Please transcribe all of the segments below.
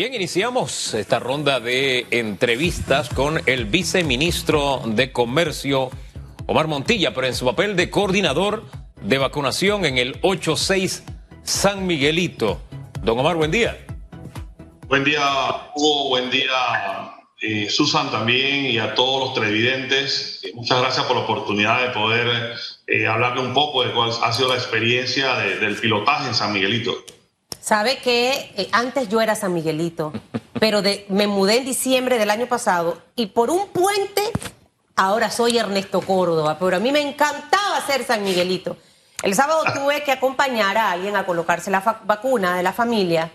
Bien, iniciamos esta ronda de entrevistas con el viceministro de Comercio, Omar Montilla, pero en su papel de coordinador de vacunación en el 86 San Miguelito. Don Omar, buen día. Buen día, Hugo, buen día, eh, Susan también y a todos los televidentes. Eh, muchas gracias por la oportunidad de poder eh, hablarle un poco de cuál ha sido la experiencia del pilotaje en San Miguelito. Sabe que eh, antes yo era San Miguelito, pero de, me mudé en diciembre del año pasado y por un puente ahora soy Ernesto Córdoba, pero a mí me encantaba ser San Miguelito. El sábado tuve que acompañar a alguien a colocarse la vacuna de la familia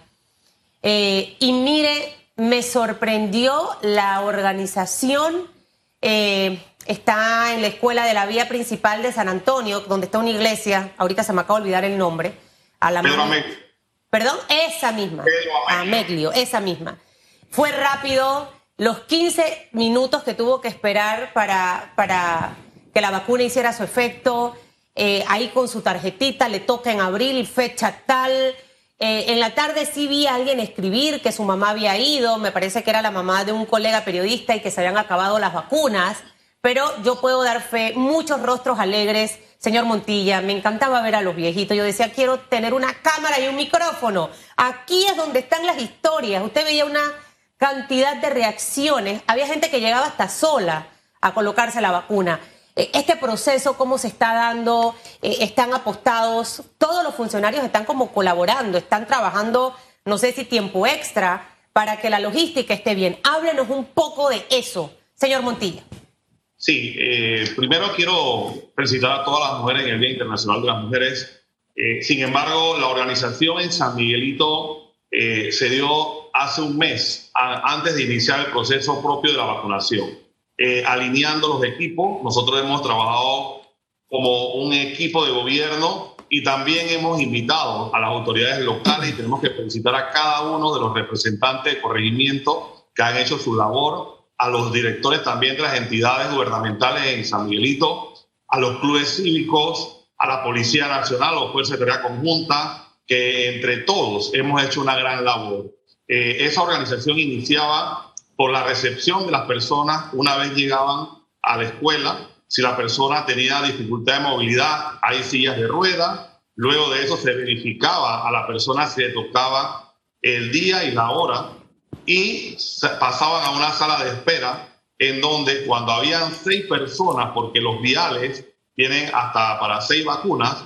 eh, y mire, me sorprendió la organización. Eh, está en la escuela de la vía principal de San Antonio, donde está una iglesia, ahorita se me acaba de olvidar el nombre. A la Perdón, esa misma. Ameglio, esa misma. Fue rápido, los 15 minutos que tuvo que esperar para, para que la vacuna hiciera su efecto, eh, ahí con su tarjetita, le toca en abril, fecha tal. Eh, en la tarde sí vi a alguien escribir que su mamá había ido, me parece que era la mamá de un colega periodista y que se habían acabado las vacunas, pero yo puedo dar fe, muchos rostros alegres Señor Montilla, me encantaba ver a los viejitos. Yo decía, quiero tener una cámara y un micrófono. Aquí es donde están las historias. Usted veía una cantidad de reacciones. Había gente que llegaba hasta sola a colocarse la vacuna. Eh, este proceso, cómo se está dando, eh, están apostados, todos los funcionarios están como colaborando, están trabajando, no sé si tiempo extra, para que la logística esté bien. Háblenos un poco de eso, señor Montilla. Sí, eh, primero quiero felicitar a todas las mujeres en el Día Internacional de las Mujeres. Eh, sin embargo, la organización en San Miguelito eh, se dio hace un mes, antes de iniciar el proceso propio de la vacunación, alineando los equipos. Nosotros hemos trabajado como un equipo de gobierno y también hemos invitado a las autoridades locales y tenemos que felicitar a cada uno de los representantes de corregimiento que han hecho su labor a los directores también de las entidades gubernamentales en San Miguelito, a los clubes cívicos, a la Policía Nacional o Fuerza Seguridad Conjunta, que entre todos hemos hecho una gran labor. Eh, esa organización iniciaba por la recepción de las personas una vez llegaban a la escuela. Si la persona tenía dificultad de movilidad, hay sillas de rueda. Luego de eso se verificaba a la persona si le tocaba el día y la hora y pasaban a una sala de espera en donde cuando habían seis personas, porque los viales tienen hasta para seis vacunas,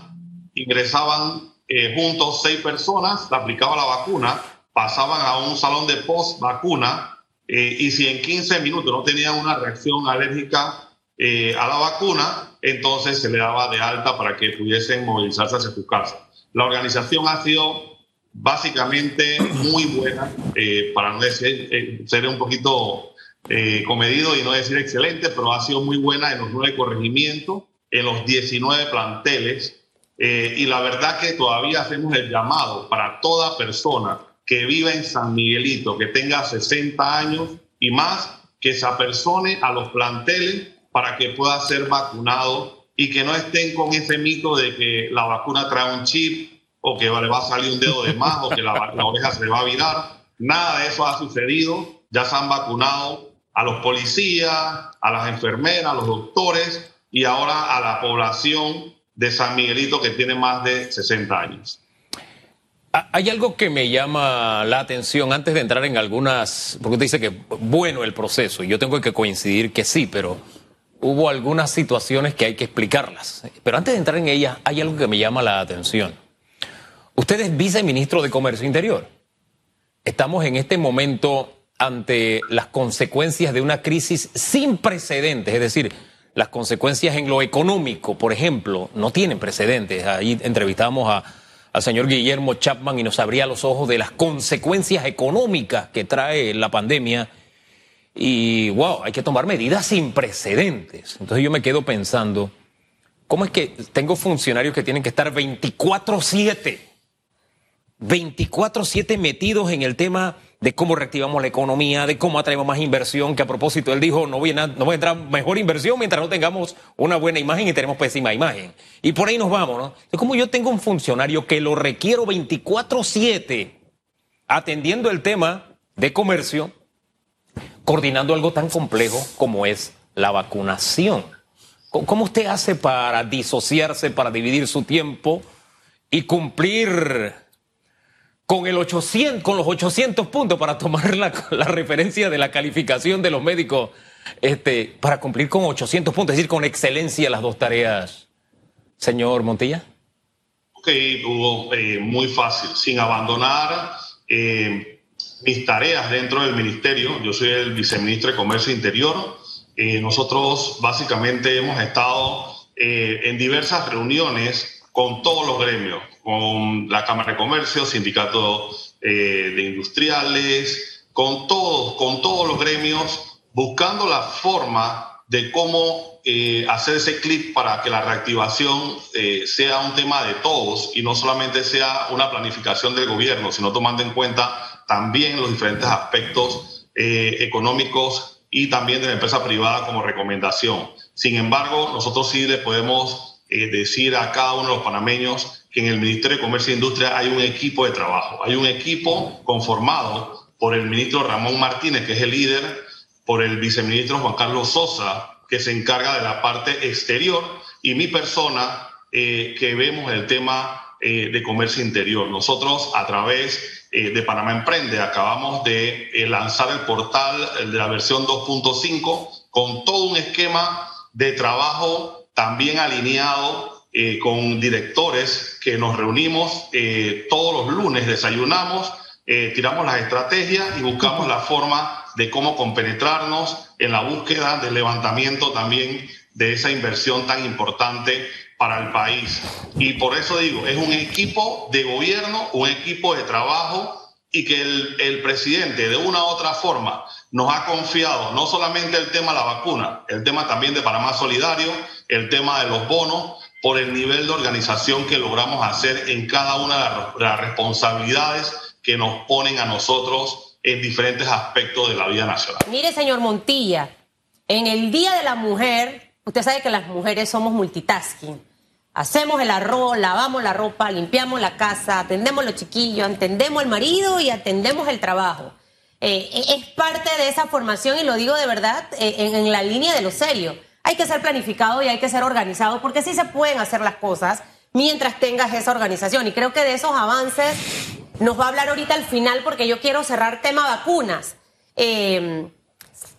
ingresaban eh, juntos seis personas, le aplicaban la vacuna, pasaban a un salón de post vacuna eh, y si en 15 minutos no tenían una reacción alérgica eh, a la vacuna, entonces se le daba de alta para que pudiesen movilizarse hacia su casa. La organización ha sido básicamente muy buena, eh, para no decir, eh, ser un poquito eh, comedido y no decir excelente, pero ha sido muy buena en los nueve corregimientos, en los 19 planteles. y la verdad que todavía hacemos el llamado para toda persona que viva en San Miguelito, que tenga 60 años y más, que se apersone a los planteles para que pueda ser vacunado y que no estén con ese mito de que la vacuna trae un chip o que le va a salir un dedo de más o que la, oreja se le va a virar. Nada de eso ha sucedido. Ya se han vacunado a los policías, a las enfermeras, a los doctores y ahora a la población de San Miguelito que tiene más de 60 años. Hay algo que me llama la atención antes de entrar en algunas, porque usted dice que bueno el proceso, y yo tengo que coincidir que sí, pero hubo algunas situaciones que hay que explicarlas. Pero antes de entrar en ellas, hay algo que me llama la atención. Usted es viceministro de Comercio Interior. Estamos en este momento ante las consecuencias de una crisis sin precedentes, es decir, las consecuencias en lo económico, por ejemplo, no tienen precedentes. Ahí entrevistamos al señor Guillermo Chapman y nos abría los ojos de las consecuencias económicas que trae la pandemia. Y wow, hay que tomar medidas sin precedentes. Entonces yo me quedo pensando, ¿cómo es que tengo funcionarios que tienen que estar 24/7 24-7 metidos en el tema de cómo reactivamos la economía, de cómo atraemos más inversión, que a propósito él dijo, no, viene, no entrar mejor inversión mientras no tengamos una buena imagen y tenemos pésima imagen. Y por ahí nos vamos, ¿no? Es como yo tengo un funcionario que lo requiero 24-7 atendiendo el tema de Comercio coordinando algo tan complejo como es la vacunación. ¿Cómo usted hace para disociarse, para dividir su tiempo y cumplir con, el 800, con los 800 puntos para tomar la, referencia de la calificación de los médicos, este, para cumplir con 800 puntos, es decir, con excelencia las dos tareas, señor Montilla? Ok, Hugo, eh, muy fácil, sin abandonar eh, mis tareas dentro del ministerio. Yo soy el viceministro de Comercio Interior. Eh, nosotros básicamente hemos estado en diversas reuniones con todos los gremios, con la Cámara de Comercio, Sindicato de Industriales, con todos, con todos los gremios, buscando la forma de cómo eh, hacer ese clip para que la reactivación eh, sea un tema de todos y no solamente sea una planificación del gobierno, sino tomando en cuenta también los diferentes aspectos eh, económicos y también de la empresa privada como recomendación. Sin embargo, nosotros sí le podemos decir a cada uno de los panameños que en el Ministerio de Comercio e Industria hay un equipo de trabajo, hay un equipo conformado por el ministro Ramón Martínez, que es el líder por el viceministro Juan Carlos Sosa, que se encarga de la parte exterior, y mi persona, eh, que vemos el tema eh, de comercio interior. Nosotros, a través eh, de Panamá Emprende, acabamos de lanzar el portal de la versión 2.5 con todo un esquema de trabajo también alineado con directores que nos reunimos todos los lunes, desayunamos, tiramos las estrategias y buscamos la forma de cómo compenetrarnos en la búsqueda del levantamiento también de esa inversión tan importante para el país. Y por eso digo, es un equipo de gobierno, un equipo de trabajo y que el, presidente de una u otra forma nos ha confiado no solamente el tema de la vacuna, el tema también de Panamá Solidario, el tema de los bonos, por el nivel de organización que logramos hacer en cada una de las responsabilidades que nos ponen a nosotros en diferentes aspectos de la vida nacional. Mire, señor Montilla, en el Día de la Mujer, usted sabe que las mujeres somos multitasking. Hacemos el arroz, lavamos la ropa, limpiamos la casa, atendemos los chiquillos, atendemos el marido y atendemos el trabajo. Eh, es parte de esa formación y lo digo de verdad eh, en, en, la línea de lo serio. Hay que ser planificado y hay que ser organizado porque sí se pueden hacer las cosas mientras tengas esa organización. Y creo que de esos avances nos va a hablar ahorita al final porque yo quiero cerrar tema vacunas. Eh,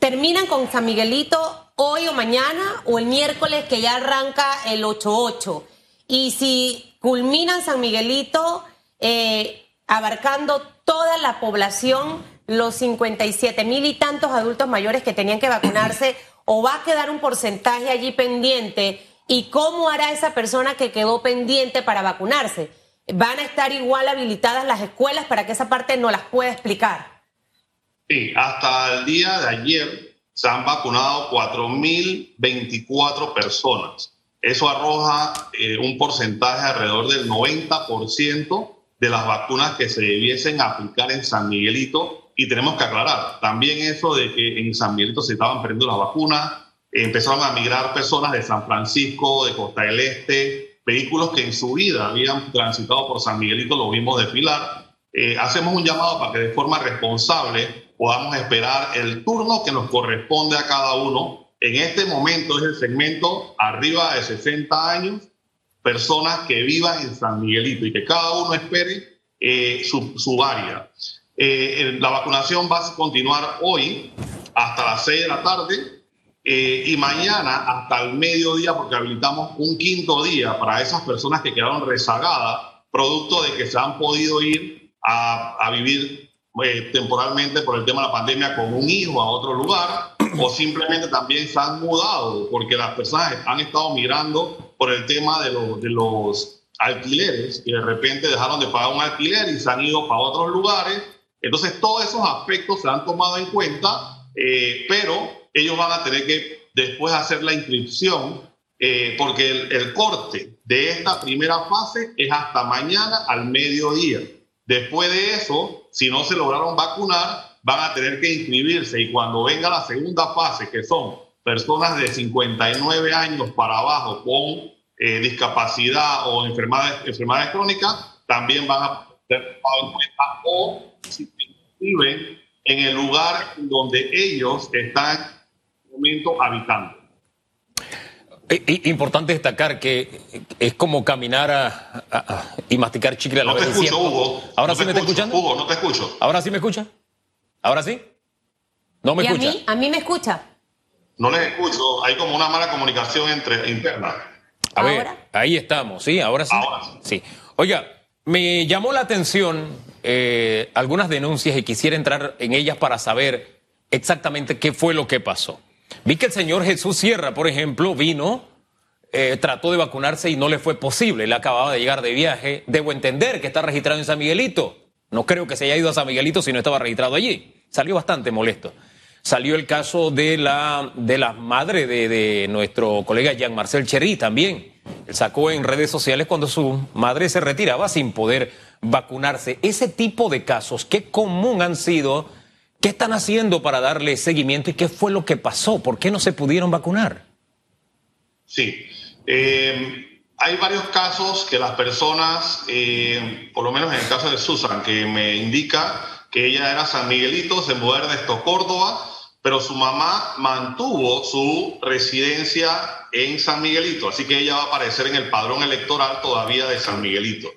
¿Terminan con San Miguelito hoy o mañana o el miércoles que ya arranca el 8-8? Y si culminan San Miguelito eh, abarcando toda la población, los 57 mil y tantos adultos mayores que tenían que vacunarse, o va a quedar un porcentaje allí pendiente, y cómo hará esa persona que quedó pendiente para vacunarse van a estar igual habilitadas las escuelas para que esa parte no las pueda explicar. Sí, hasta el día de ayer se han vacunado 4.024 personas. Eso arroja eh, un porcentaje alrededor del 90% de las vacunas que se debiesen aplicar en San Miguelito. Y tenemos que aclarar también eso de que en San Miguelito se estaban perdiendo las vacunas, empezaron a migrar personas de San Francisco, de Costa del Este, vehículos que en su vida habían transitado por San Miguelito, lo vimos desfilar. Eh, hacemos un llamado para que de forma responsable podamos esperar el turno que nos corresponde a cada uno. En este momento es el segmento arriba de 60 años, personas que vivan en San Miguelito y que cada uno espere eh, su, su, área. Eh, la vacunación va a continuar hoy hasta las 6 de la tarde eh, y mañana hasta el mediodía, porque habilitamos un quinto día para esas personas que quedaron rezagadas, producto de que se han podido ir a, vivir eh, temporalmente por el tema de la pandemia con un hijo a otro lugar, o simplemente también se han mudado, porque las personas han estado mirando por el tema de, de los alquileres y de repente dejaron de pagar un alquiler y se han ido para otros lugares. Entonces, todos esos aspectos se han tomado en cuenta, eh, pero ellos van a tener que después hacer la inscripción eh, porque el, corte de esta primera fase es hasta mañana al mediodía. Después de eso, si no se lograron vacunar, van a tener que inscribirse y cuando venga la segunda fase, que son personas de 59 años para abajo con eh, discapacidad o enfermedades, enfermedades crónicas, también van a ser en cuenta o si se inscriben en el lugar donde ellos están en momento habitando. Importante destacar que es como caminar a, y masticar chicle a la no vez. Te escucho, Hugo. ¿Ahora no sí me está escuchando? Hugo, no te escucho. ¿Ahora sí me escucha? ¿Ahora sí? ¿No me ¿Y escucha? A mí, a mí me escucha. No les escucho. Hay como una mala comunicación entre interna. A ver, ¿Ahora? ahí estamos, ¿sí? Ahora sí. Ahora sí. Oiga, me llamó la atención eh, algunas denuncias y quisiera entrar en ellas para saber exactamente qué fue lo que pasó. Vi que el señor Jesús Sierra, por ejemplo, vino, eh, trató de vacunarse y no le fue posible. Él acababa de llegar de viaje. Debo entender que está registrado en San Miguelito. No creo que se haya ido a San Miguelito si no estaba registrado allí. Salió bastante molesto. Salió el caso de la, de la madre de, de nuestro colega Jean-Marcel Cherry también. Él sacó en redes sociales cuando su madre se retiraba sin poder vacunarse. Ese tipo de casos, ¿qué común han sido? ¿Qué están haciendo para darle seguimiento y qué fue lo que pasó? ¿Por qué no se pudieron vacunar? Sí. Eh, hay varios casos que las personas, eh, por lo menos en el caso de Susan, que me indica que ella era San Miguelito, se mudó de esto Córdoba, pero su mamá mantuvo su residencia en San Miguelito, así que ella va a aparecer en el padrón electoral todavía de San Miguelito.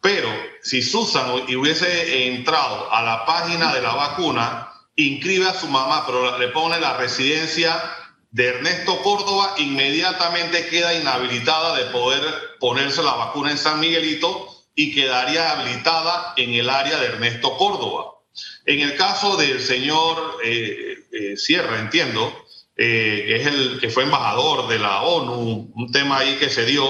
Pero si Susan hubiese entrado a la página de la vacuna, inscribe a su mamá, pero le pone la residencia de Ernesto Córdoba, inmediatamente queda inhabilitada de poder ponerse la vacuna en San Miguelito y quedaría habilitada en el área de Ernesto Córdoba. En el caso del señor eh, eh, Sierra, entiendo, eh, que es el que fue embajador de la ONU, un tema ahí que se dio,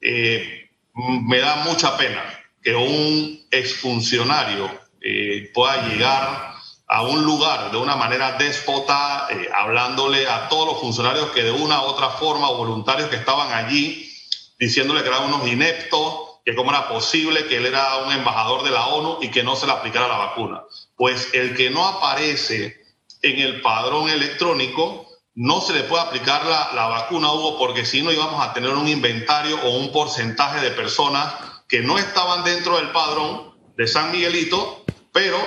eh, me da mucha pena que un exfuncionario eh, pueda llegar a un lugar de una manera déspota, eh, hablándole a todos los funcionarios que de una u otra forma, voluntarios que estaban allí, diciéndole que eran unos ineptos, que cómo era posible que él era un embajador de la ONU y que no se le aplicara la vacuna. Pues el que no aparece en el padrón electrónico, no se le puede aplicar la, la, vacuna, Hugo, porque si no íbamos a tener un inventario o un porcentaje de personas que no estaban dentro del padrón de San Miguelito, pero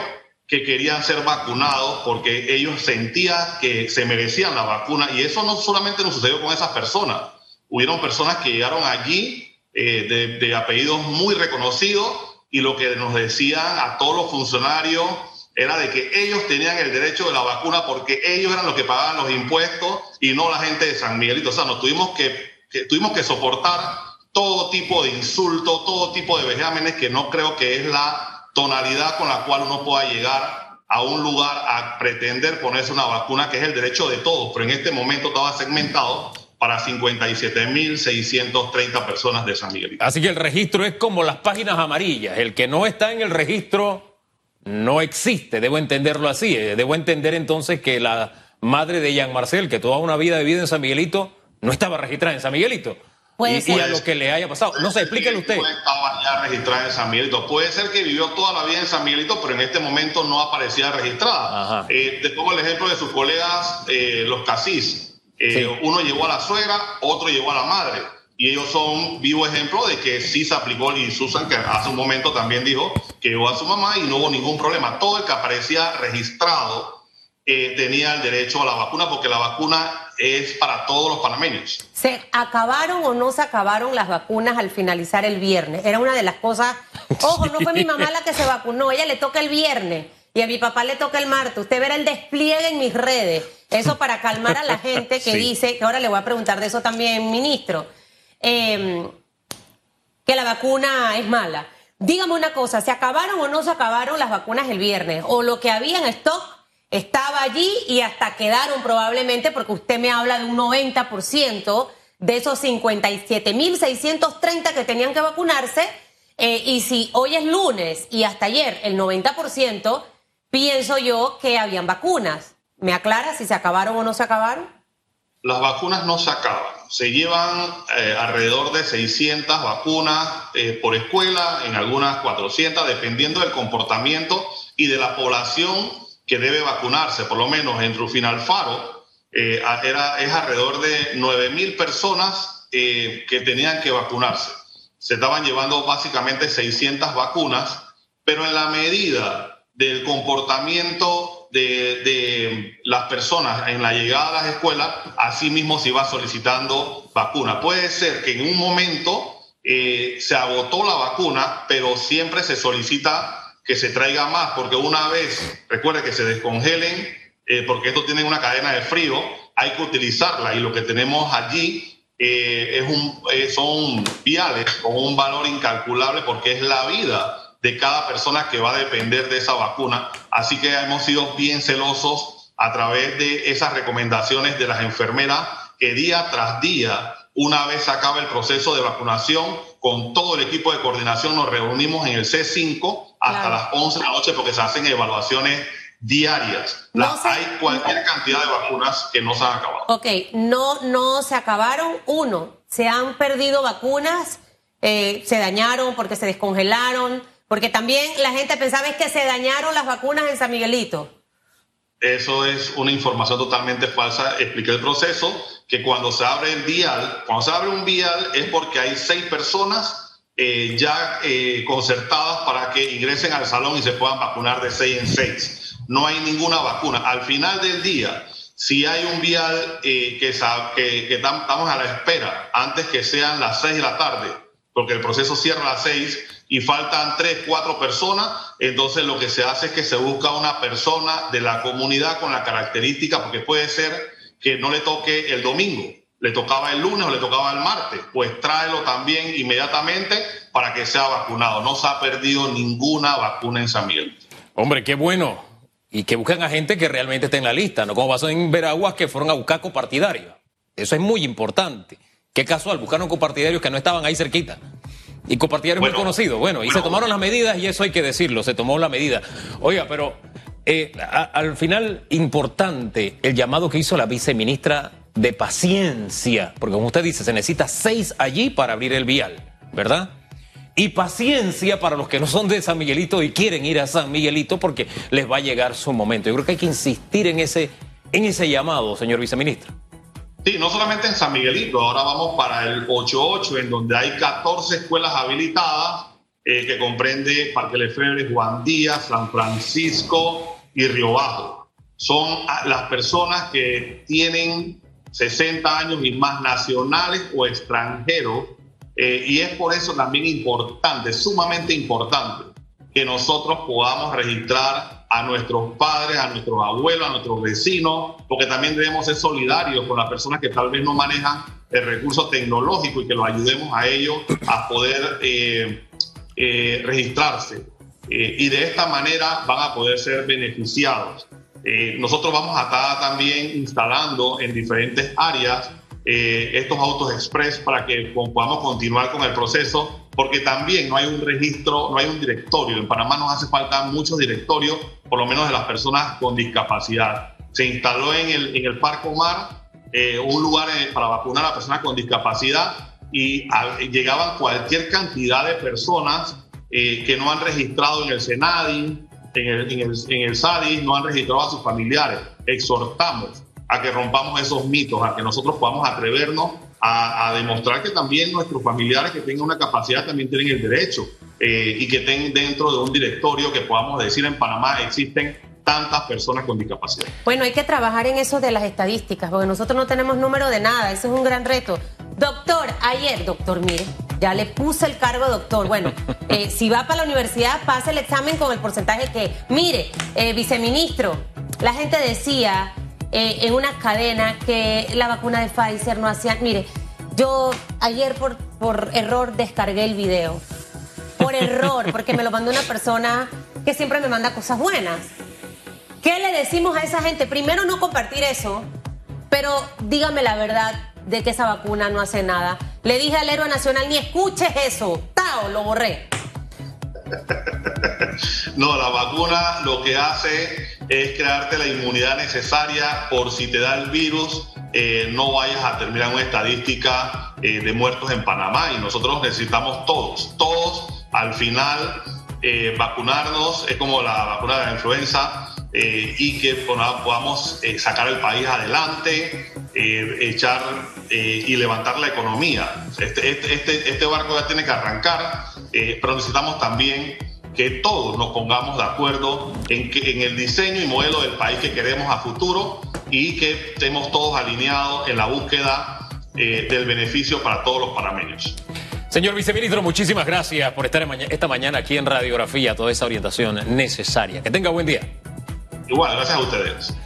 que querían ser vacunados porque ellos sentían que se merecían la vacuna. Y eso no solamente nos sucedió con esas personas. Hubieron personas que llegaron allí eh, de, de apellidos muy reconocidos y lo que nos decían a todos los funcionarios era de que ellos tenían el derecho de la vacuna porque ellos eran los que pagaban los impuestos y no la gente de San Miguelito. O sea, nos tuvimos que, que tuvimos que soportar todo tipo de insultos, todo tipo de vejámenes que no creo que es la tonalidad con la cual uno pueda llegar a un lugar a pretender ponerse una vacuna que es el derecho de todos, pero en este momento estaba segmentado para 57.630 personas de San Miguelito. Así que el registro es como las páginas amarillas, el que no está en el registro no existe, debo entenderlo así. eh, Debo entender entonces que la madre de Jean Marcel, que toda una vida de vida en San Miguelito, no estaba registrada en San Miguelito. Puede Y, ser. y a lo que le haya pasado. No sé, explíquele usted. No estaba ya registrada en San Miguelito. Puede ser que vivió toda la vida en San Miguelito, pero en este momento no aparecía registrada. Ajá. Eh, te pongo el ejemplo de sus colegas, eh, los casis. Eh, Sí. Uno llevó a la suegra, otro llevó a la madre. Y ellos son vivo ejemplo de que sí se aplicó, y Susan, que hace un momento también dijo que llevó a su mamá y no hubo ningún problema. Todo el que aparecía registrado eh, tenía el derecho a la vacuna porque la vacuna es para todos los panameños. ¿Se acabaron o no se acabaron las vacunas al finalizar el viernes? Era una de las cosas. Ojo, no fue mi mamá la que se vacunó, ella le toca el viernes y a mi papá le toca el martes. Usted verá el despliegue en mis redes. Eso para calmar a la gente que Sí. dice, que ahora le voy a preguntar de eso también, ministro, eh, que la vacuna es mala. Dígame una cosa, ¿se acabaron o no se acabaron las vacunas el viernes? ¿O lo que había en stock estaba allí y hasta quedaron probablemente, porque usted me habla de un 90% de esos 57.630 que tenían que vacunarse? eh, y si hoy es lunes y hasta ayer el 90%, pienso yo que habían vacunas. ¿Me aclara si se acabaron o no se acabaron? Las vacunas no se acaban. Se llevan eh, alrededor de 600 vacunas eh, por escuela, en algunas 400, dependiendo del comportamiento y de la población que debe vacunarse. Por lo menos en Rufín Alfaro eh, era, es alrededor de 9 mil personas que tenían que vacunarse. Se estaban llevando básicamente 600 vacunas, pero en la medida del comportamiento de, las personas en la llegada a las escuelas, así mismo se iba solicitando vacuna. Puede ser que en un momento eh, se agotó la vacuna, pero siempre se solicita que se traiga más, porque una vez, recuerde que se descongelen, eh, porque esto tiene una cadena de frío, hay que utilizarla y lo que tenemos allí eh, es un, son viales con un valor incalculable porque es la vida de cada persona que va a depender de esa vacuna. Así que hemos sido bien celosos a través de esas recomendaciones de las enfermeras que día tras día, una vez acaba el proceso de vacunación, con todo el equipo de coordinación nos reunimos en el C5 hasta las 11 de la noche porque se hacen evaluaciones diarias. Hay cualquier cantidad de vacunas que no se han acabado. Ok, no, no se acabaron. Uno, se han perdido vacunas, eh, se dañaron porque se descongelaron. Porque también la gente pensaba es que se dañaron las vacunas en San Miguelito. Eso es una información totalmente falsa. Expliqué el proceso, que cuando se abre el vial, cuando se abre un vial es porque hay seis personas eh, ya eh, concertadas para que ingresen al salón y se puedan vacunar de seis en seis. No hay ninguna vacuna. Al final del día, si hay un vial eh, que, que, que estamos a la espera antes que sean las seis de la tarde, porque el proceso cierra a las seis, y faltan tres, cuatro personas, entonces lo que se hace es que se busca una persona de la comunidad con la característica, porque puede ser que no le toque el domingo, le tocaba el lunes o le tocaba el martes, pues tráelo también inmediatamente para que sea vacunado. No se ha perdido ninguna vacuna en San Miguel. Hombre, qué bueno. Y que busquen a gente que realmente esté en la lista, no como pasó en Veraguas que fueron a buscar copartidarios. Eso es muy importante. Qué casual, buscaron copartidarios que no estaban ahí cerquita. Y compartir muy conocido. Bueno, y se tomaron las medidas y eso hay que decirlo, se tomó la medida. Oiga, pero eh, al final importante el llamado que hizo la viceministra de paciencia, porque como usted dice, se necesita seis allí para abrir el vial, ¿verdad? Y paciencia para los que no son de San Miguelito y quieren ir a San Miguelito porque les va a llegar su momento. Yo creo que hay que insistir en ese, en ese llamado, señor viceministro. Sí, no solamente en San Miguelito, ahora vamos para el 8-8, en donde hay 14 escuelas habilitadas, eh, que comprende Parque Lefebvre, Juan Díaz, San Francisco y Río Bajo. Son las personas que tienen 60 años y más nacionales o extranjeros, eh, y es por eso también importante, sumamente importante, que nosotros podamos registrar a nuestros padres, a nuestros abuelos, a nuestros vecinos, porque también debemos ser solidarios con las personas que tal vez no manejan el recurso tecnológico y que los ayudemos a ellos a poder eh, eh, registrarse. Eh, y de esta manera van a poder ser beneficiados. nosotros vamos a estar también instalando en diferentes áreas estos autos express para que podamos continuar con el proceso porque también no hay un registro, no hay un directorio. En Panamá nos hace falta muchos directorios, por lo menos de las personas con discapacidad. Se instaló en el, en el Parque Omar eh, un lugar eh, para vacunar a personas con discapacidad y llegaban cualquier cantidad de personas eh, que no han registrado en el SENADI, en el, en, el, en el SADI, no han registrado a sus familiares. Exhortamos a que rompamos esos mitos, a que nosotros podamos atrevernos a, demostrar que también nuestros familiares que tengan una capacidad también tienen el derecho eh, y que estén dentro de un directorio que podamos decir en Panamá existen tantas personas con discapacidad. Bueno, hay que trabajar en eso de las estadísticas, porque nosotros no tenemos número de nada, ese es un gran reto. Doctor, ayer, doctor, mire, ya le puse el cargo doctor. Bueno, eh, si va para la universidad, pase el examen con el porcentaje que, mire, eh, viceministro, la gente decía eh, en una cadena que la vacuna de Pfizer no hacía. Mire, yo ayer por, por error descargué el video. Por error, porque me lo mandó una persona que siempre me manda cosas buenas. ¿Qué le decimos a esa gente? Primero, no compartir eso, pero dígame la verdad de que esa vacuna no hace nada. Le dije al héroe nacional, ni escuches eso. Tao, lo borré. No, la vacuna lo que hace es crearte la inmunidad necesaria por si te da el virus, eh, no vayas a terminar una estadística eh, de muertos en Panamá. Y nosotros necesitamos todos, todos al final eh, vacunarnos, es como la vacuna de la influenza. y que podamos sacar el país adelante, echar y levantar la economía. Este, este, este, este, barco ya tiene que arrancar, pero necesitamos también que todos nos pongamos de acuerdo en, que, en el diseño y modelo del país que queremos a futuro y que estemos todos alineados en la búsqueda eh, del beneficio para todos los panameños. Señor viceministro, muchísimas gracias por estar esta mañana aquí en Radiografía, toda esa orientación necesaria. Que tenga buen día. Igual, gracias a ustedes.